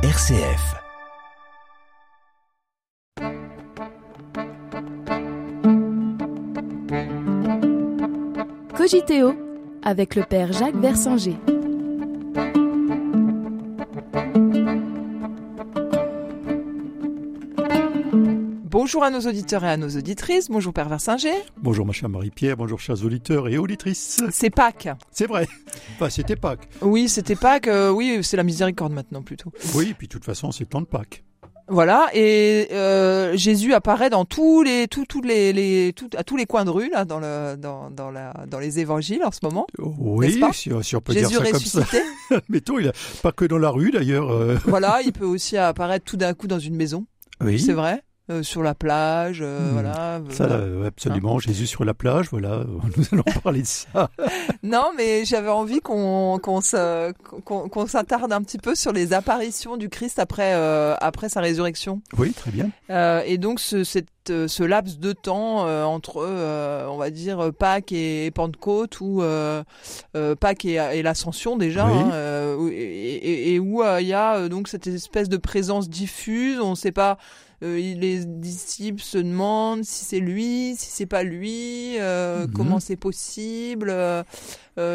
RCF. Cogiteo avec le père Jacques Versanger. Bonjour à nos auditeurs et à nos auditrices. Bonjour Père Versinger. Bonjour ma chère Marie-Pierre, bonjour chers auditeurs et auditrices. C'est Pâques. C'est vrai. Bah, c'était Pâques. Oui, c'était Pâques. euh, oui, c'est la miséricorde maintenant plutôt. Oui, puis de toute façon, c'est le temps de Pâques. Voilà. Et euh, Jésus apparaît dans tous les, tous, tous les, les tout- à tous les coins de rue là, dans le, dans, dans la, dans les évangiles en ce moment. Oui, pas? si, si on peut Jésus dire ça comme ça. ressuscité. Mettons, il a pas que dans la rue d'ailleurs. euh, voilà. Il peut aussi apparaître tout d'un coup dans une maison. Oui, C'est vrai. Euh, sur la plage. euh, Hmm. Voilà. ça, euh, absolument. Jésus sur la plage, voilà. Nous allons parler de ça. Non, mais j'avais envie qu'on s'attarde un petit peu sur les apparitions du Christ après après sa résurrection. Oui, très bien. Et donc ce, cette, ce laps de temps entre, on va dire, Pâques et Pentecôte, ou Pâques et, et l'Ascension déjà, Oui. hein, et, et- et où il y a donc cette espèce de présence diffuse, on ne sait pas. Euh, les disciples se demandent si c'est lui, si c'est pas lui, euh, Mhm. comment c'est possible. euh,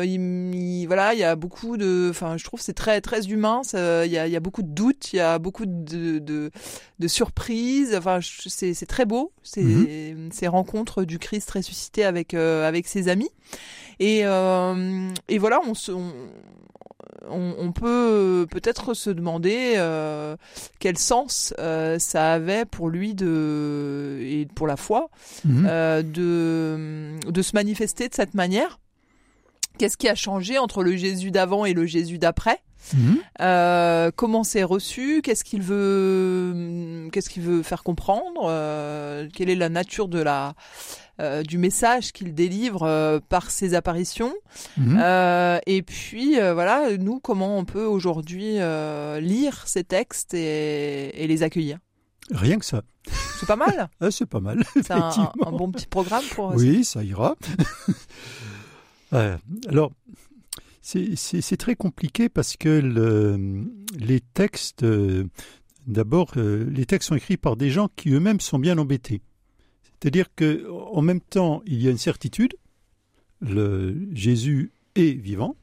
il, il- voilà, il y a beaucoup de, enfin, je trouve c'est très très humain. ça- Il y a, il y a beaucoup de doutes, il y a beaucoup de, de, de surprises. Enfin, c'est c'est très beau ces, Mhm. ces rencontres du Christ ressuscité avec euh, avec ses amis. Et euh, et voilà, on se on, on- on peut peut-être se demander euh, quel sens euh, ça avait pour lui de et pour la foi Mhm. euh, de de se manifester de cette manière. Qu'est-ce qui a changé entre le Jésus d'avant et le Jésus d'après? Mhm. euh, comment c'est reçu? Qu'est-ce qu'il veut Qu'est-ce qu'il veut faire comprendre? Euh, Quelle est la nature de la euh, du message qu'il délivre euh, par ses apparitions Mhm. Euh, Et puis voilà, nous comment on peut aujourd'hui lire ces textes et, et les accueillir Rien que ça. C'est pas mal. Ah, c'est pas mal, C'est un, bon petit programme pour. Oui, ça ira. Alors, c'est- très compliqué parce que le- les textes, d'abord, les textes sont écrits par des gens qui eux-mêmes sont bien embêtés. C'est-à-dire que, en même temps, il y a une certitude, le Jésus est vivant.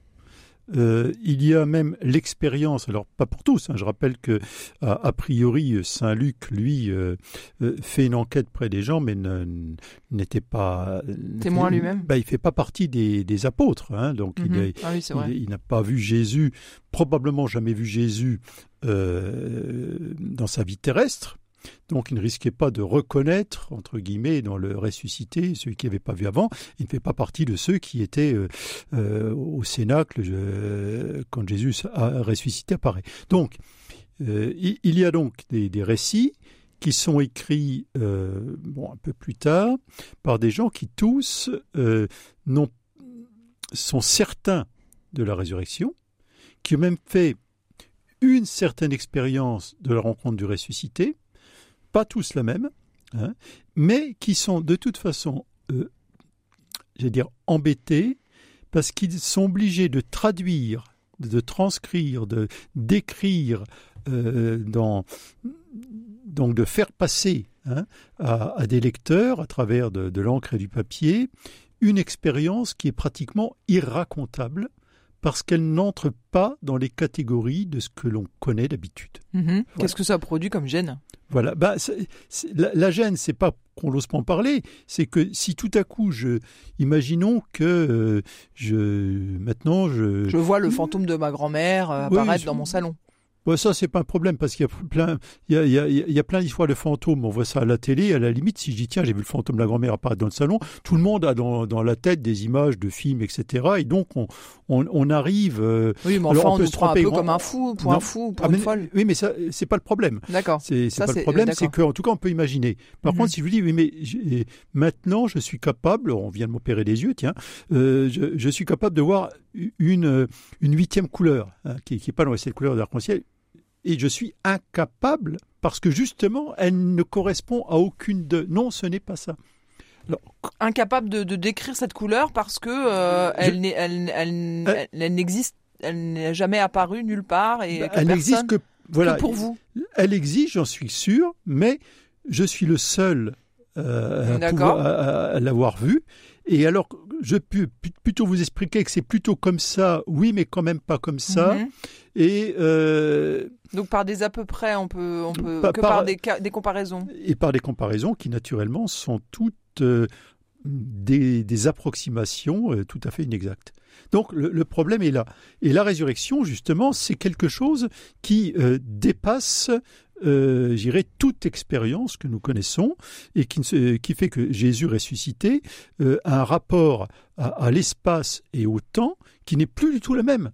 Euh, il y a même l'expérience, alors pas pour tous, hein, je rappelle que a, a priori Saint Luc, lui, euh, euh, fait une enquête près des gens, mais n'était pas Témoin lui-même. Bah, il fait pas partie des, des apôtres, hein, donc il Mhm. Ah oui, il, il n'a pas vu Jésus, probablement jamais vu Jésus dans sa vie terrestre. Donc il ne risquait pas de reconnaître, entre guillemets, dans le ressuscité, celui qui n'avait pas vu avant. Il ne fait pas partie de ceux qui étaient euh, euh, au Cénacle quand Jésus a ressuscité apparaît. Donc euh, il, y a donc des, récits qui sont écrits un peu plus tard par des gens qui tous sont certains de la résurrection, qui ont même fait une certaine expérience de la rencontre du ressuscité, pas tous la même, hein, mais qui sont de toute façon, euh, j'allais dire, embêtés parce qu'ils sont obligés de traduire, de transcrire, de d'écrire, euh, dans, donc de faire passer hein, à, à des lecteurs, à travers de, de l'encre et du papier, une expérience qui est pratiquement irracontable parce qu'elle n'entre pas dans les catégories de ce que l'on connaît d'habitude. Mhm. Qu'est-ce que ça produit comme gêne? Voilà. Bah, la, la gêne, c'est pas qu'on n'ose pas en parler, c'est que si tout à coup, je, imaginons que euh, je, maintenant, je, Je vois le fantôme de ma grand-mère euh, Oui, apparaître dans mon salon. Ouais, ça, c'est pas un problème parce qu'il y a plein, il y a, il y a- il y a plein d'histoires de fantômes. On voit ça à la télé. À la limite, si je dis tiens, j'ai vu le fantôme de la grand-mère apparaître dans le salon, tout le monde a dans, dans la tête des images de films, etc. Et donc, on, on, on arrive. euh, Oui, mais Alors, enfin, on on, peut nous se prend un peu grand- comme un fou, pour Non. un fou, pour ah, une mais- folle. oui, mais ça, c'est pas le problème. D'accord. C'est pas c'est- le problème, c'est qu'en tout cas, on peut imaginer. Par Mhm. contre, si je vous dis, oui, mais maintenant, je suis capable, on vient de m'opérer les yeux, tiens, euh, je, je suis capable de voir une, une huitième couleur, hein, qui n'est pas dans cette couleur d'arc-en-ciel, et je suis incapable, parce que justement, elle ne correspond à aucune de... Non, ce n'est pas ça. Incapable de, de décrire cette couleur parce que euh, Je- elle, n'est- elle, elle, elle, elle n'existe, elle n'est jamais apparue nulle part et Bah, que elle n'existe que voilà, que pour vous. Elle existe, j'en suis sûr, mais je suis le seul euh, à, D'accord. pouvoir- à- à l'avoir vu. Et alors, je peux plutôt vous expliquer que c'est plutôt comme ça, oui, mais quand même pas comme ça. Mhm. Et, euh, Donc par des à peu près, on peut, on peut Pas- que par- par des, comparaisons. et par des comparaisons qui, naturellement, sont toutes euh, des, des approximations euh, tout à fait inexactes. Donc, le, le problème est là. Et la résurrection, justement, c'est quelque chose qui dépasse, euh, j'irais, toute expérience que nous connaissons et qui, fait que Jésus ressuscité euh, a un rapport à, à l'espace et au temps qui n'est plus du tout le même.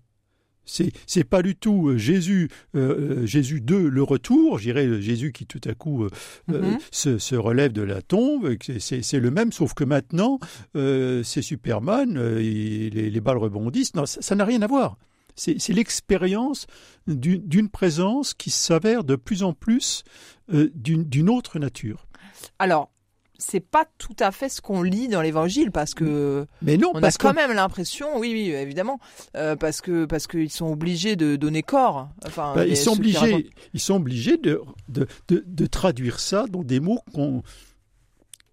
C'est c'est pas du tout euh, Jésus euh, Jésus 2 le retour, j'irais euh, Jésus qui tout à coup euh, Mhm. se, se relève de la tombe, et c'est c'est le même sauf que maintenant euh, c'est Superman, il- les, les balles rebondissent. Non, ça ça n'a rien à voir. C'est l'expérience d'une présence qui s'avère de plus en plus euh, d'une autre nature. Alors, c'est pas tout à fait ce qu'on lit dans l'Évangile parce que Mais non, on a parce quand que même l'impression, oui, oui, évidemment, euh, parce que parce qu'ils sont obligés de donner corps. Enfin, les- ils sont racontent. obligés, ils sont obligés de, de, de, de traduire ça dans des mots qu'on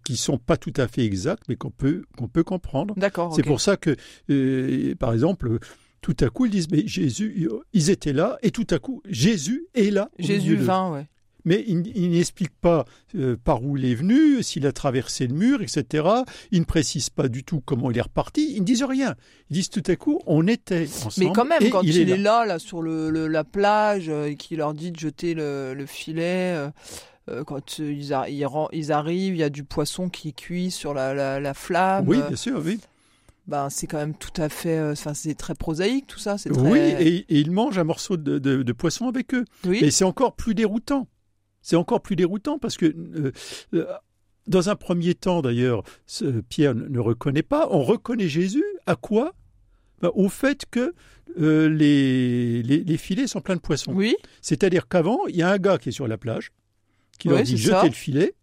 qui sont pas tout à fait exacts, mais qu'on peut qu'on peut comprendre. D'accord. C'est pour ça que, euh, par exemple, tout à coup, ils disent, mais Jésus, ils étaient là, et tout à coup, Jésus est là. Jésus vint, ouais. Mais il, il n'explique pas euh, par où il est venu, s'il a traversé le mur, etc. Il ne précise pas du tout comment il est reparti. Ils ne disent rien. Ils disent tout à coup, on était ensemble. Mais quand même, quand il, il, est, là. là, là, sur le, le- la plage, euh, et qu'il leur dit de jeter le, le filet, euh, quand ils, arrivent, il y a du poisson qui cuit sur la, la, la flamme. Oui, bien sûr, oui. Ben, c'est quand même tout à fait. euh, Enfin, c'est très prosaïque tout ça. Très... Oui, et, et il mange un morceau de, de- de poisson avec eux. Oui. Et c'est encore plus déroutant. C'est encore plus déroutant parce que, euh, euh, dans un premier temps d'ailleurs, Pierre ne reconnaît pas. On reconnaît Jésus à quoi? Ben, Au fait que euh, les, les, les filets sont pleins de poissons. Oui. C'est-à-dire qu'avant, il y a un gars qui est sur la plage, qui Ouais, leur dit jetez le filet,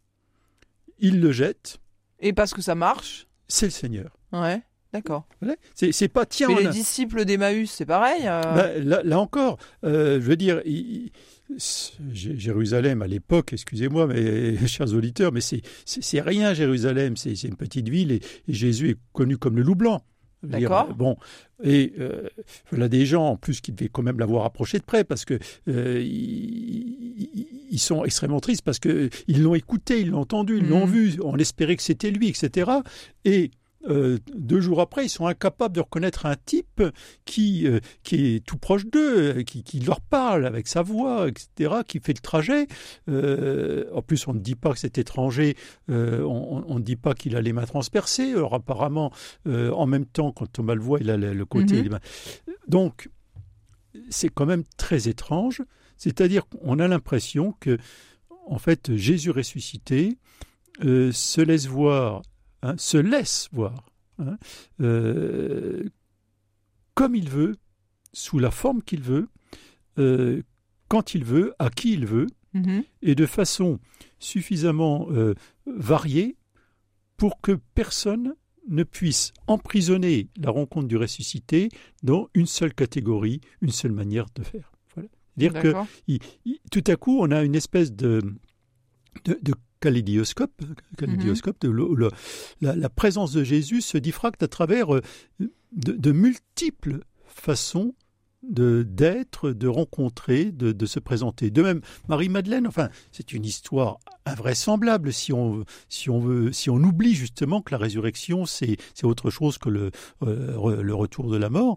il le jette, Et parce que ça marche. c'est le Seigneur. Ouais. D'accord. C'est pas tiens, Mais les a- disciples d'Emmaüs, c'est pareil. euh, Ben, là, là encore, euh, je veux dire, il- Jérusalem à l'époque, excusez-moi, mais chers auditeurs, mais c'est rien Jérusalem, c'est une petite ville et, et Jésus est connu comme le loup blanc. D'accord. Bon, et euh, voilà des gens en plus qui devaient quand même l'avoir approché de près parce que euh, ils, sont extrêmement tristes parce que ils l'ont écouté, ils l'ont entendu, ils l'ont Mhm. vu, on espérait que c'était lui, etc. Et euh, deux jours après, ils sont incapables de reconnaître un type qui, euh, qui est tout proche d'eux, euh, qui, qui leur parle avec sa voix, etc., qui fait le trajet. Euh, en plus, on ne dit pas que cet étranger, on on ne dit pas qu'il a les mains transpercées. Alors apparemment, en même temps, quand Thomas le voit, il a le, le côté... Des mains. Donc, c'est quand même très étrange. C'est-à-dire qu'on a l'impression que, en fait, Jésus ressuscité se laisse voir, hein, se laisse voir, hein, euh, comme il veut, sous la forme qu'il veut, euh, quand il veut, à qui il veut, mhm. et de façon suffisamment euh, variée pour que personne ne puisse emprisonner la rencontre du ressuscité dans une seule catégorie, une seule manière de faire. Voilà. Dire que D'accord. il- il- tout à coup, on a une espèce de, de, de kaléidoscope, kaléidoscope de le- le- la, la présence de Jésus se diffracte à travers euh, de, de multiples façons de d'être, de rencontrer, de, de se présenter. De même, Marie-Madeleine, enfin, c'est une histoire invraisemblable si on, si on veut, si on oublie justement que la résurrection, c'est c'est autre chose que le, euh, le retour de la mort.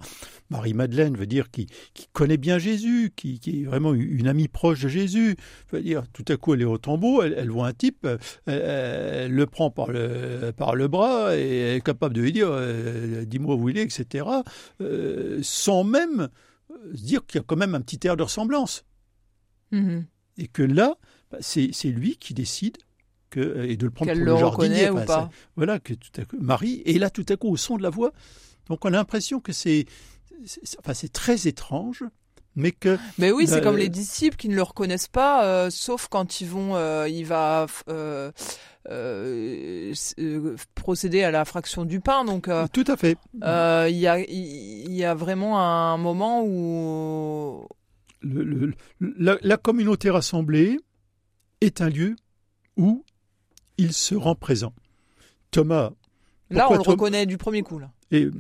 Marie-Madeleine veut dire qui, qui connaît bien Jésus, qui, qui est vraiment une amie proche de Jésus. Veut dire, tout à coup, elle est au tombeau, elle, elle voit un type, euh, elle, elle le prend par le, par le bras et elle est capable de lui dire, euh, dis-moi où il est, etc. euh, sans même se dire qu'il y a quand même un petit air de ressemblance. Mhm. Et que là, c'est c'est lui qui décide que, et de le prendre Qu'elle pour le le jardinier. ou enfin, pas. Voilà, que tout à coup, Marie, et là, tout à coup, au son de la voix, donc on a l'impression que c'est c'est- enfin, c'est très étrange, mais que Mais oui, c'est Bah, comme euh, les disciples qui ne le reconnaissent pas, euh, sauf quand ils vont, euh, il va euh, euh, euh, procéder à la fraction du pain. Donc, euh, tout à fait. euh, il y a, il y a vraiment un moment où le- le- la, la communauté rassemblée est un lieu où il se rend présent. Thomas, Là, on le Tom- reconnaît du premier coup. Là. et, euh,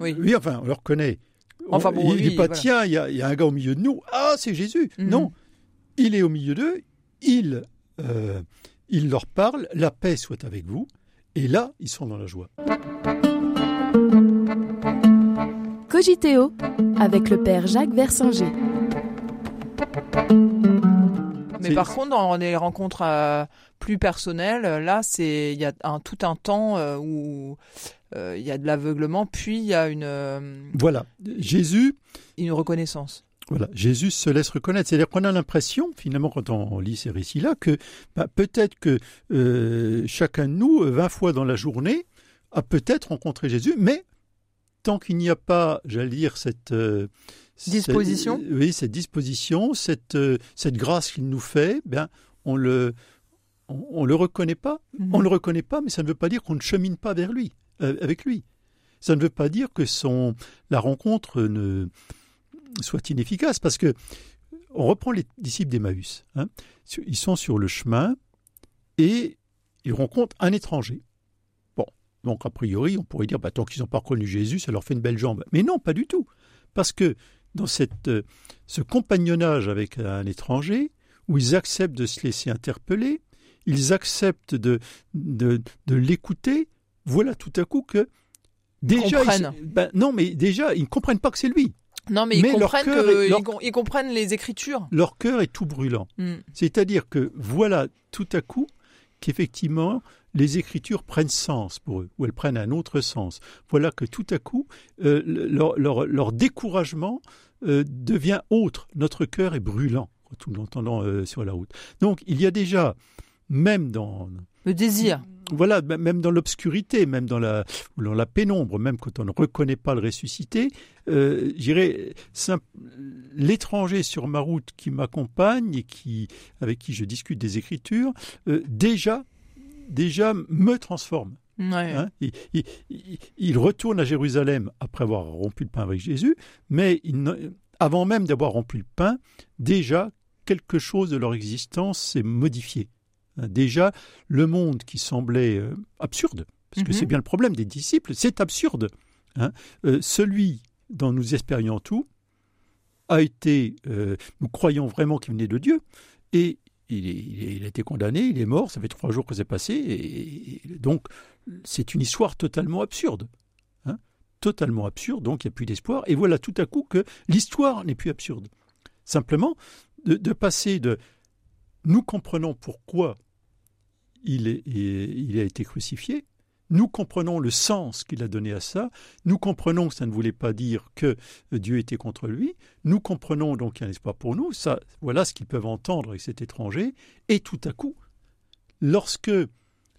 Oui. oui, enfin, on le reconnaît. Enfin bon, il oui, dit pas, voilà. tiens, il y, a- il y a un gars au milieu de nous. Ah, c'est Jésus. Mhm. Non, il est au milieu d'eux. Il, euh, il leur parle. La paix soit avec vous. Et là, ils sont dans la joie. Cogiteo avec le père Jacques Versinger. Mais par contre, dans les rencontres euh, plus personnelles, là, c'est il y a un, tout un temps euh, où euh, il y a de l'aveuglement, puis il y a une, Voilà. Jésus, une reconnaissance. Voilà, Jésus se laisse reconnaître. C'est-à-dire qu'on a l'impression, finalement, quand on lit ces récits-là, que bah, peut-être que chacun de nous, euh, 20 fois dans la journée, a peut-être rencontré Jésus, mais tant qu'il n'y a pas, j'allais dire, cette... Disposition? cette- Oui, cette disposition, cette, euh, cette grâce qu'il nous fait, bien, on le... On, on le reconnaît pas, Mhm. on le reconnaît pas, mais ça ne veut pas dire qu'on ne chemine pas vers lui, euh, avec lui. Ça ne veut pas dire que son la rencontre ne soit inefficace, parce que on reprend les disciples d'Emmaüs. hein. Ils sont sur le chemin et ils rencontrent un étranger. Bon, donc a priori, on pourrait dire, bah, tant qu'ils n'ont pas reconnu Jésus, ça leur fait une belle jambe. Mais non, pas du tout, parce que dans cette, euh, ce compagnonnage avec un étranger, où ils acceptent de se laisser interpeller, ils acceptent de, de, de l'écouter, voilà tout à coup que déjà, comprennent. ils- ben, non, mais déjà, ils ne comprennent pas que c'est lui. Non, mais ils Mais comprennent que est- leur- ils, com- ils comprennent les écritures. Leur cœur est tout brûlant. Mm. C'est-à-dire que voilà tout à coup qu'effectivement les Écritures prennent sens pour eux, ou elles prennent un autre sens. Voilà que tout à coup euh, leur, leur- leur découragement euh, devient autre. Notre cœur est brûlant quand nous l'entendons euh, sur la route. Donc il y a déjà, même dans Le désir. voilà, même dans l'obscurité, même dans la, dans la pénombre, même quand on ne reconnaît pas le ressuscité, euh, j'irais simp- l'étranger sur ma route qui m'accompagne et qui, avec qui je discute des Écritures, euh, déjà, déjà me transforme. Ouais. hein. il, il- il- il retourne à Jérusalem après avoir rompu le pain avec Jésus, mais il avant même d'avoir rompu le pain, déjà quelque chose de leur existence s'est modifié. Hein, Déjà, le monde qui semblait euh, absurde, parce que Mhm. c'est bien le problème des disciples, c'est absurde. hein. Euh, celui dont nous espérions tout a été, euh, nous croyons vraiment qu'il venait de Dieu, et il, a été condamné, il est mort, ça fait trois jours que c'est passé, et, donc c'est une histoire totalement absurde. hein. totalement absurde, donc il n'y a plus d'espoir, et voilà tout à coup que l'histoire n'est plus absurde. Simplement, de, de passer de nous comprenons pourquoi il, est- il a été crucifié, nous comprenons le sens qu'il a donné à ça, nous comprenons que ça ne voulait pas dire que Dieu était contre lui, nous comprenons donc qu'il y a un espoir pour nous, ça, voilà ce qu'ils peuvent entendre avec cet étranger, et tout à coup, lorsque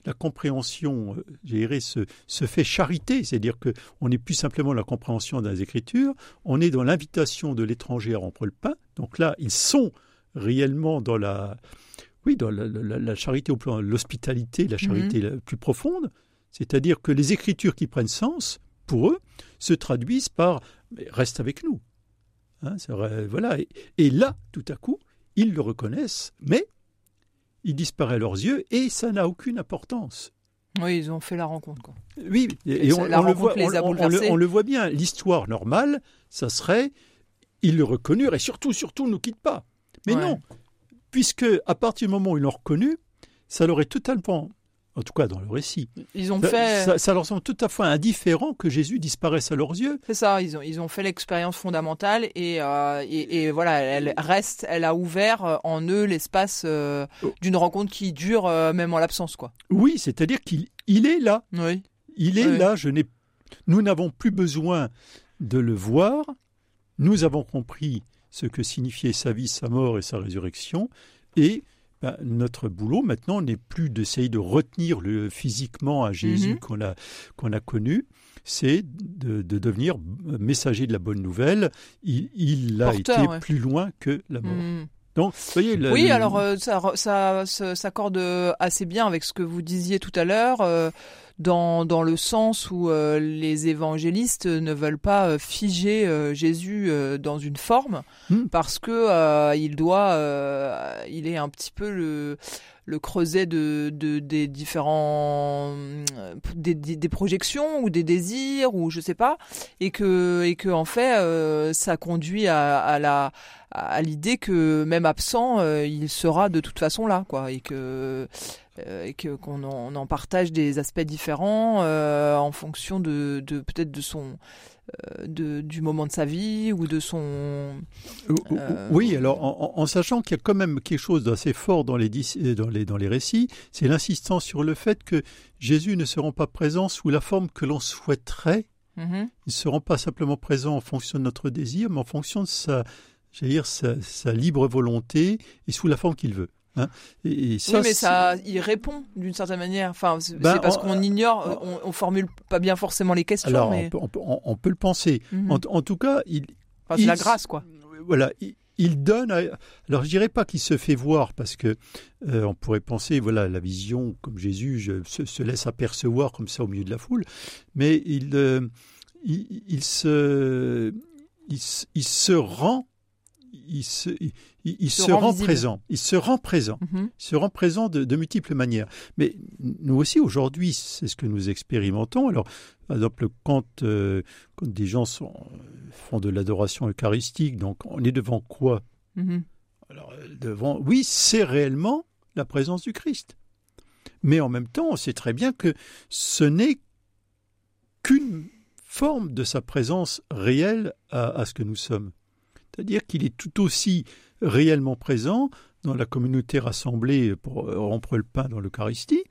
la compréhension, euh, je se, se fait charité, c'est-à-dire que on n'est plus simplement la compréhension des Écritures, on est dans l'invitation de l'étranger à rompre le pain. Donc là, ils sont réellement dans la, oui, dans la, la- la charité au plan l'hospitalité, la charité la plus profonde. C'est-à-dire que les Écritures qui prennent sens pour eux se traduisent par reste avec nous. Hein, voilà. Et, et là, tout à coup, ils le reconnaissent, mais il disparaît à leurs yeux et ça n'a aucune importance. Oui, ils ont fait la rencontre. Quoi. Oui, et, Et on, le voit, on- le- on le bien. L'histoire normale, ça serait, ils le reconnurent et surtout, surtout, ne nous quitte pas. Mais Ouais. non, puisque à partir du moment où ils l'ont reconnu, ça leur est totalement, en tout cas dans le récit, Ils ont ça, fait. ça- ça leur semble tout à fait indifférent que Jésus disparaisse à leurs yeux. C'est ça, ils ont, ils ont fait l'expérience fondamentale et, euh, et, et voilà, elle reste, elle a ouvert euh, en eux l'espace euh, Oh. d'une rencontre qui dure euh, même en l'absence, quoi. Oui, c'est-à-dire qu'il il est là. Oui. Il est Oui. là, je n'ai, nous n'avons plus besoin de le voir. Nous avons compris ce que signifiait sa vie, sa mort et sa résurrection. Et ben, notre boulot maintenant n'est plus d'essayer de retenir le, physiquement à Jésus Mhm. qu'on a, qu'on a connu, c'est de, de devenir messager de la bonne nouvelle. Il, il a Porteur, été ouais. plus loin que la mort. Mm. Donc, voyez, le- Oui, le- alors euh, ça, ça, ça s'accorde assez bien avec ce que vous disiez tout à l'heure. euh, dans, dans le sens où euh, les évangélistes ne veulent pas euh, figer euh, Jésus dans une forme Hmm. parce que il doit, il est un petit peu le le creuset de, de des différents des, des, projections ou des désirs ou je sais pas et que et que en fait ça conduit à, la à l'idée que même absent il sera de toute façon là quoi et que euh, et que qu'on en, en partage des aspects différents euh, en fonction de, peut-être de son euh, de, du moment de sa vie ou de son Euh, Oui, alors en, sachant qu'il y a quand même quelque chose d'assez fort dans les, euh, dans les, dans les récits, c'est l'insistance sur le fait que Jésus ne se rend pas présent sous la forme que l'on souhaiterait. Mhm. Il ne se rend pas simplement présent en fonction de notre désir, mais en fonction de sa, dire, sa, sa libre volonté et sous la forme qu'il veut. Hein. Et, et ça, oui, mais ça, il répond d'une certaine manière. Enfin, c'est Ben, parce on- qu'on ignore, on, on formule pas bien forcément les questions. alors, mais... on, peut, on peut- on- on peut le penser. Mhm. En, en tout cas, il, Enfin, la grâce, quoi. voilà, il, il donne. à- alors, je dirais pas qu'il se fait voir parce que euh, on pourrait penser, voilà, la vision comme Jésus je- se, se laisse apercevoir comme ça au milieu de la foule, mais il, euh, il, il se, il, se- il se rend, il se, il, il Se se rend présent. Il se rend présent. Mhm. Il se rend présent de, de multiples manières. Mais nous aussi, aujourd'hui, c'est ce que nous expérimentons. Alors, par exemple, quand, euh, quand des gens sont, font de l'adoration eucharistique, donc on est devant quoi? Mhm. Alors, devant, oui, c'est réellement la présence du Christ. Mais en même temps, on sait très bien que ce n'est qu'une forme de sa présence réelle à, à ce que nous sommes. C'est-à-dire qu'il est tout aussi réellement présent dans la communauté rassemblée pour euh, rompre le pain dans l'Eucharistie,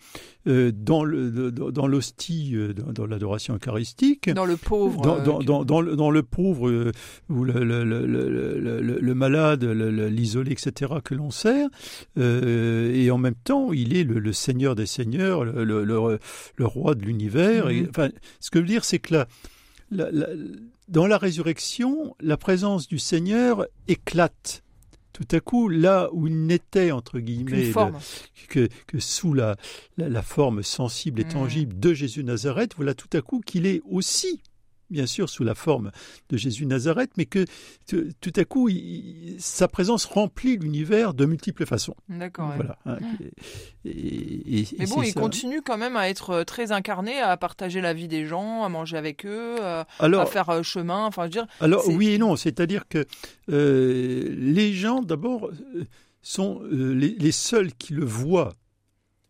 euh, dans le- dans dans l'hostie, euh, dans, l'adoration eucharistique, Dans le pauvre. dans, le, pauvre ou le, malade, l'isolé, etc., que l'on sert. Et en même temps, il est le, Seigneur des Seigneurs, le, roi de l'univers. Mhm. enfin, ce que je veux dire, c'est que la, la- la- dans la résurrection, la présence du Seigneur éclate. Tout à coup, là où il n'était, entre guillemets, le- que, que sous la, forme sensible et Mm. tangible de Jésus Nazareth, voilà tout à coup qu'il est aussi, bien sûr, sous la forme de Jésus Nazareth, mais que tout, à coup, il- sa présence remplit l'univers de multiples façons. D'accord. Voilà. hein, et, et- et- Mais bon, il ça. continue quand même à être euh, très incarné, à partager la vie des gens, à manger avec eux, euh, Alors, à faire euh, chemin. Enfin, je veux dire, Alors oui et non, c'est-à-dire que euh, les gens d'abord sont euh, les, les seuls qui le voient.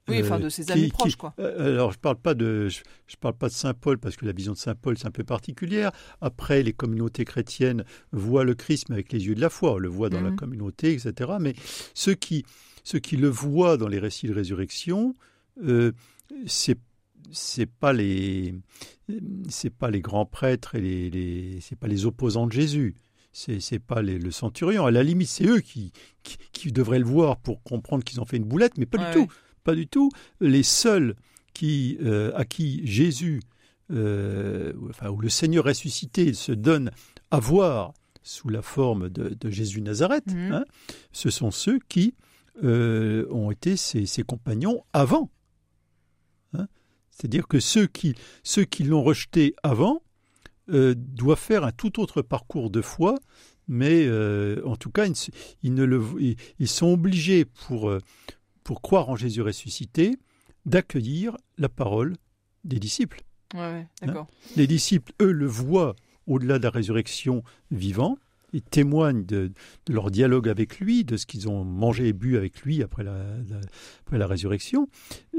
Oui, euh, enfin, de ses qui- amis qui- proches, quoi. Euh, Alors, je parle pas de, je, je parle pas de saint Paul parce que la vision de saint Paul c'est un peu particulière. Après, les communautés chrétiennes voient le Christ mais avec les yeux de la foi, on le voit dans la Mhm. communauté, etc. Mais ceux qui, ceux qui le voient dans les récits de résurrection, euh, c'est c'est pas les c'est pas les grands prêtres et les, les c'est pas les opposants de Jésus. C'est c'est pas les- le centurion. À la limite, c'est eux qui, qui qui devraient le voir pour comprendre qu'ils ont fait une boulette, mais pas Ouais, du tout. Pas du tout. Les seuls qui, euh, à qui Jésus, euh, ou- enfin, où le Seigneur ressuscité se donne à voir sous la forme de, de Jésus Nazareth, Mhm. hein, ce sont ceux qui euh, ont été ses, ses compagnons avant. Hein. C'est-à-dire que ceux qui, ceux qui l'ont rejeté avant euh, doivent faire un tout autre parcours de foi, mais en tout cas, ils, ils ne le, ils, ils sont obligés pour, pour croire en Jésus ressuscité d'accueillir la parole des disciples. Ouais, ouais, d'accord. Les disciples, eux, le voient au-delà de la résurrection vivant. Ils témoignent de, de leur dialogue avec lui, de ce qu'ils ont mangé et bu avec lui après la, la- après la résurrection.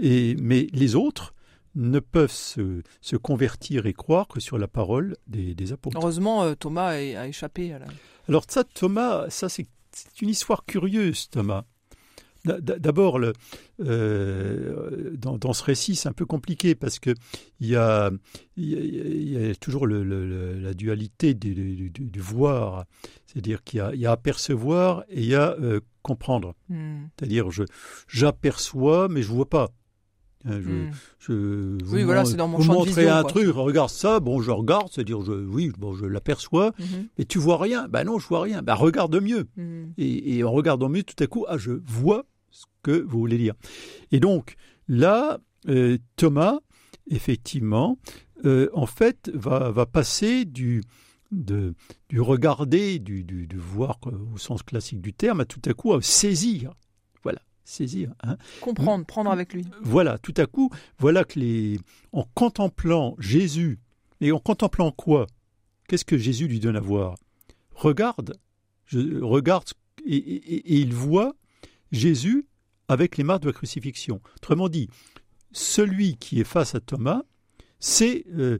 Et, mais les autres ne peuvent se, se convertir et croire que sur la parole des, des apôtres. Heureusement, euh, Thomas a, a échappé à la. Alors ça, Thomas, ça c'est une histoire curieuse, Thomas. D'abord, euh, dans, dans ce récit, c'est un peu compliqué parce que il y a, il y toujours le- le- le- la dualité du, du- du- du voir, c'est-à-dire qu'il y y a apercevoir et il y a euh, comprendre. Hmm. C'est-à-dire, je j'aperçois, mais je vois pas. Hein, Je, je vous Oui, voilà, c'est dans mon champ de vision, un quoi. truc, regarde ça, bon, je regarde, c'est-à-dire, je, oui, bon, je l'aperçois, Mhm. mais tu vois rien Ben non, je vois rien. Ben regarde mieux. Hmm. Et, et en regardant mieux, tout à coup, ah, je vois que vous voulez dire. Et donc, là, euh, Thomas effectivement, euh, en fait, va, va passer du, de, du regarder, du, du, du voir au sens classique du terme, à tout à coup à saisir. Voilà, saisir. hein. Comprendre, prendre avec lui. Voilà, tout à coup, voilà que les, en contemplant Jésus, et en contemplant quoi? Qu'est-ce que Jésus lui donne à voir? Regarde, je regarde, et, et- et il voit Jésus avec les marques de la crucifixion. Autrement dit, celui qui est face à Thomas, c'est euh,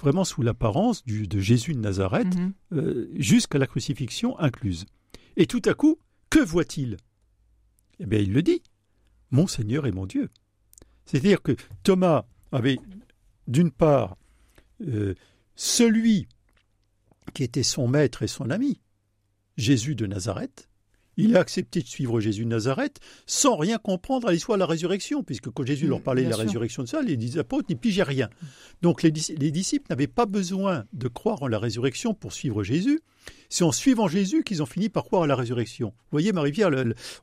vraiment sous l'apparence de Jésus de Nazareth, Mhm. euh, jusqu'à la crucifixion incluse. Et tout à coup, que voit-il? Eh bien, il le dit Mon Seigneur et mon Dieu. C'est-à-dire que Thomas avait, d'une part, euh, celui qui était son maître et son ami, Jésus de Nazareth. Il a accepté de suivre Jésus de Nazareth sans rien comprendre à l'histoire de la résurrection, puisque quand Jésus Mm, leur parlait de la sûr. résurrection de ça, les apôtres n'y pigeaient rien. Donc les, les disciples n'avaient pas besoin de croire en la résurrection pour suivre Jésus. C'est en suivant Jésus qu'ils ont fini par croire à la résurrection. Vous voyez, Marie-Pierre,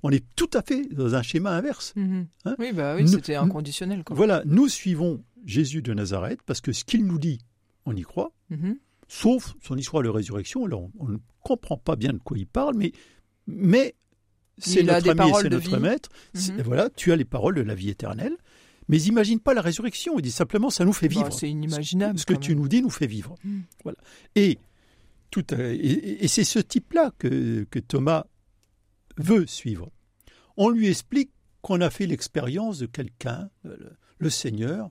on est tout à fait dans un schéma inverse. Mhm. Hein oui, bah oui, c'était inconditionnel. Quoi. Voilà, nous suivons Jésus de Nazareth parce que ce qu'il nous dit, on y croit, Mhm. sauf son histoire de résurrection. Là, on, on ne comprend pas bien de quoi il parle, mais, mais c'est notre ami et c'est notre vie. maître. Mhm. Voilà, tu as les paroles de la vie éternelle. Mais imagine pas la résurrection. Il dit simplement, ça nous fait Bah, vivre. c'est inimaginable. Ce que tu nous dis nous fait vivre. Mm. Voilà. Et, tout, euh, et, et c'est ce type-là que, que Thomas veut suivre. On lui explique qu'on a fait l'expérience de quelqu'un, euh, le, le Seigneur,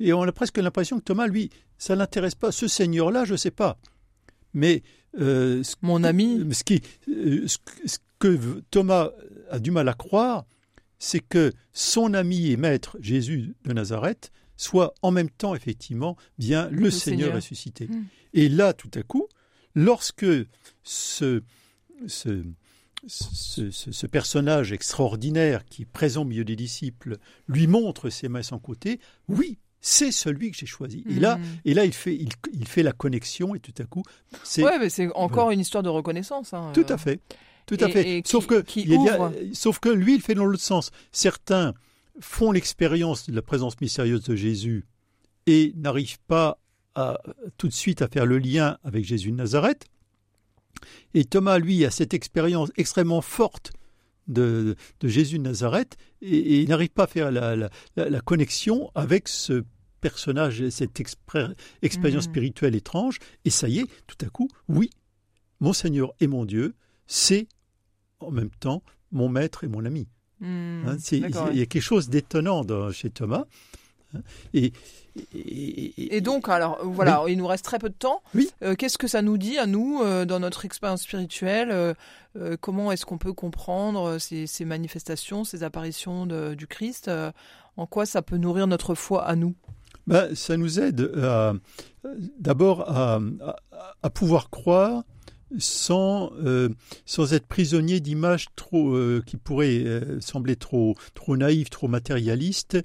et on a presque l'impression que Thomas, lui, ça l'intéresse pas. Ce Seigneur-là, je ne sais pas. Mais euh, ce, Mon ami, ce qui, euh, ce que- ce que Thomas a du mal à croire, c'est que son ami et maître Jésus de Nazareth soit en même temps effectivement bien le, Le Seigneur, Seigneur. ressuscité. Mm. Et là, tout à coup, lorsque ce, ce, ce, ce- ce personnage extraordinaire qui est présent au milieu des disciples lui montre ses mains son côté, oui, c'est celui que j'ai choisi. Et là, Mhm. et là, il fait, il, il fait la connexion et tout à coup, c'est Ouais, mais c'est encore une histoire de reconnaissance. hein, tout euh. à fait. Tout à fait. sauf qui- que qui il y a- sauf que lui, il fait dans l'autre sens. Certains font l'expérience de la présence mystérieuse de Jésus et n'arrivent pas à, tout de suite à faire le lien avec Jésus de Nazareth. Et Thomas, lui, a cette expérience extrêmement forte de, de Jésus de Nazareth et, et il n'arrive pas à faire la, la- la- la connexion avec ce personnage, cette expérience Mhm. spirituelle étrange. Et ça y est, tout à coup, oui, mon Seigneur et mon Dieu, c'est en même temps mon maître et mon ami. Hmm, Hein, il y a quelque chose d'étonnant chez Thomas. Et, et, et- Et donc, alors voilà, il nous reste très peu de temps. Oui. Euh, Qu'est-ce que ça nous dit à nous euh, dans notre expérience spirituelle euh, Comment est-ce qu'on peut comprendre ces, ces manifestations, ces apparitions de- du Christ En quoi ça peut nourrir notre foi à nous? Ben, ça nous aide d'abord à, à- à pouvoir croire sans, euh, sans être prisonnier d'images trop euh, qui pourraient euh, sembler trop trop naïves, trop matérialistes,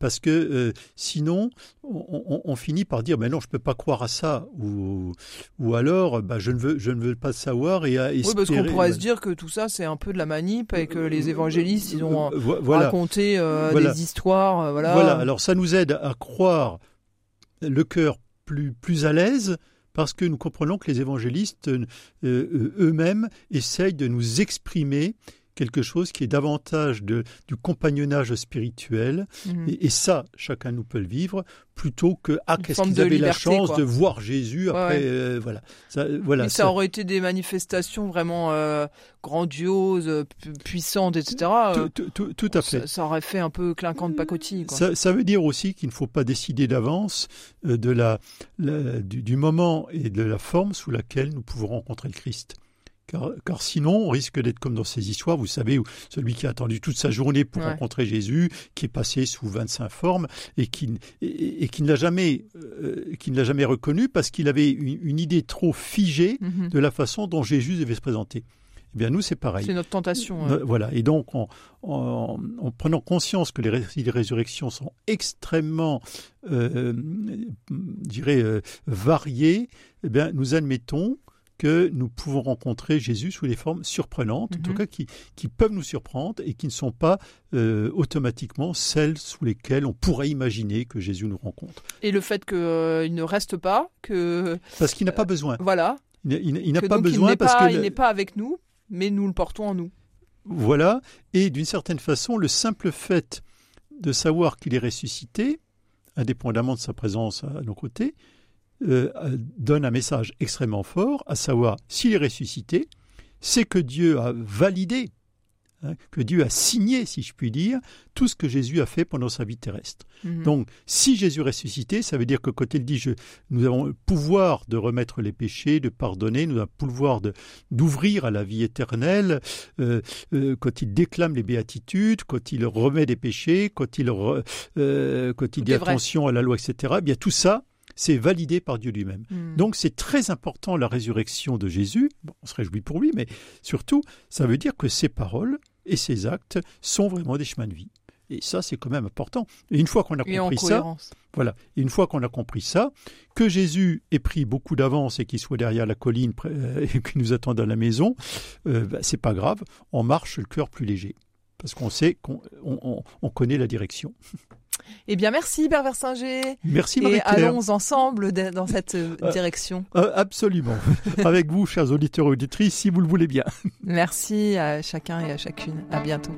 parce que sinon on, on- on finit par dire mais non je peux pas croire à ça ou ou alors bah, je ne veux je ne veux pas savoir et à Oui, parce qu'on pourrait se dire que tout ça, c'est un peu de la manip et que les évangélistes, ils ont voilà raconté Voilà. des histoires. voilà. Voilà, alors ça nous aide à croire le cœur plus, plus à l'aise parce que nous comprenons que les évangélistes euh, euh, eux-mêmes essayent de nous exprimer quelque chose qui est davantage de, du compagnonnage spirituel. Mhm. Et, et ça, chacun nous peut le vivre, plutôt que ah qu'est-ce qu'ils avaient la chance quoi. de voir Jésus après, ouais. euh, voilà. Ça, voilà. Mais ça, ça- aurait été des manifestations vraiment euh, grandioses, euh, pu- puissantes, etc. euh, tout, tout- tout- tout à fait. ça, ça aurait fait un peu clinquant de pacotille. Quoi. Ça, ça veut dire aussi qu'il ne faut pas décider d'avance euh, de la, la- du, du moment et de la forme sous laquelle nous pouvons rencontrer le Christ. Car, car sinon, on risque d'être comme dans ces histoires, vous savez, où celui qui a attendu toute sa journée pour Ouais. rencontrer Jésus, qui est passé sous 25 formes et qui, et, et qui ne l'a jamais, euh, qui ne l'a jamais reconnu parce qu'il avait une, une idée trop figée Mhm. de la façon dont Jésus devait se présenter. Eh bien, nous, c'est pareil. C'est notre tentation. Euh, ouais. Voilà, et donc en, en- en prenant conscience que les récits de résurrection sont extrêmement, euh, je dirais, euh, variés, eh bien, nous admettons que nous pouvons rencontrer Jésus sous les formes surprenantes, en tout Mhm. cas qui, qui peuvent nous surprendre et qui ne sont pas euh, automatiquement celles sous lesquelles on pourrait imaginer que Jésus nous rencontre. Et le fait qu'il ne reste pas, que Parce qu'il n'a pas besoin. voilà, Il, n'a- il il pas donc il besoin n'est parce il le- n'est pas avec nous, mais nous le portons en nous. Voilà, et d'une certaine façon, le simple fait de savoir qu'il est ressuscité, indépendamment de sa présence à nos côtés, euh, donne un message extrêmement fort, à savoir, s'il est ressuscité, c'est que Dieu a validé, hein, que Dieu a signé, si je puis dire, tout ce que Jésus a fait pendant sa vie terrestre. Mhm. Donc, si Jésus est ressuscité, ça veut dire que quand il dit je, nous avons le pouvoir de remettre les péchés, de pardonner, nous avons le pouvoir d'ouvrir à la vie éternelle, euh, euh, quand il déclame les béatitudes, quand il remet des péchés, quand il, re- euh, quand il dit attention à la loi, etc., eh bien tout ça, c'est validé par Dieu lui-même. Mhm. Donc c'est très important la résurrection de Jésus. Bon, on se réjouit pour lui, mais surtout, ça veut dire que ses paroles et ses actes sont vraiment des chemins de vie. Et ça, c'est quand même important. Et une fois qu'on a et compris ça, voilà. Et une fois qu'on a compris ça, que Jésus ait pris beaucoup d'avance et qu'il soit derrière la colline euh, et qu'il nous attende à la maison, euh, bah, c'est pas grave. On marche le cœur plus léger parce qu'on sait qu'on on- on- on connaît la direction. Eh bien, merci Père Versinger. Merci Et Marie-Claire. allons ensemble dans cette euh, Euh, direction. Euh, absolument. Avec vous, chers auditeurs et auditrices, si vous le voulez bien. Merci à chacun et à chacune. À bientôt.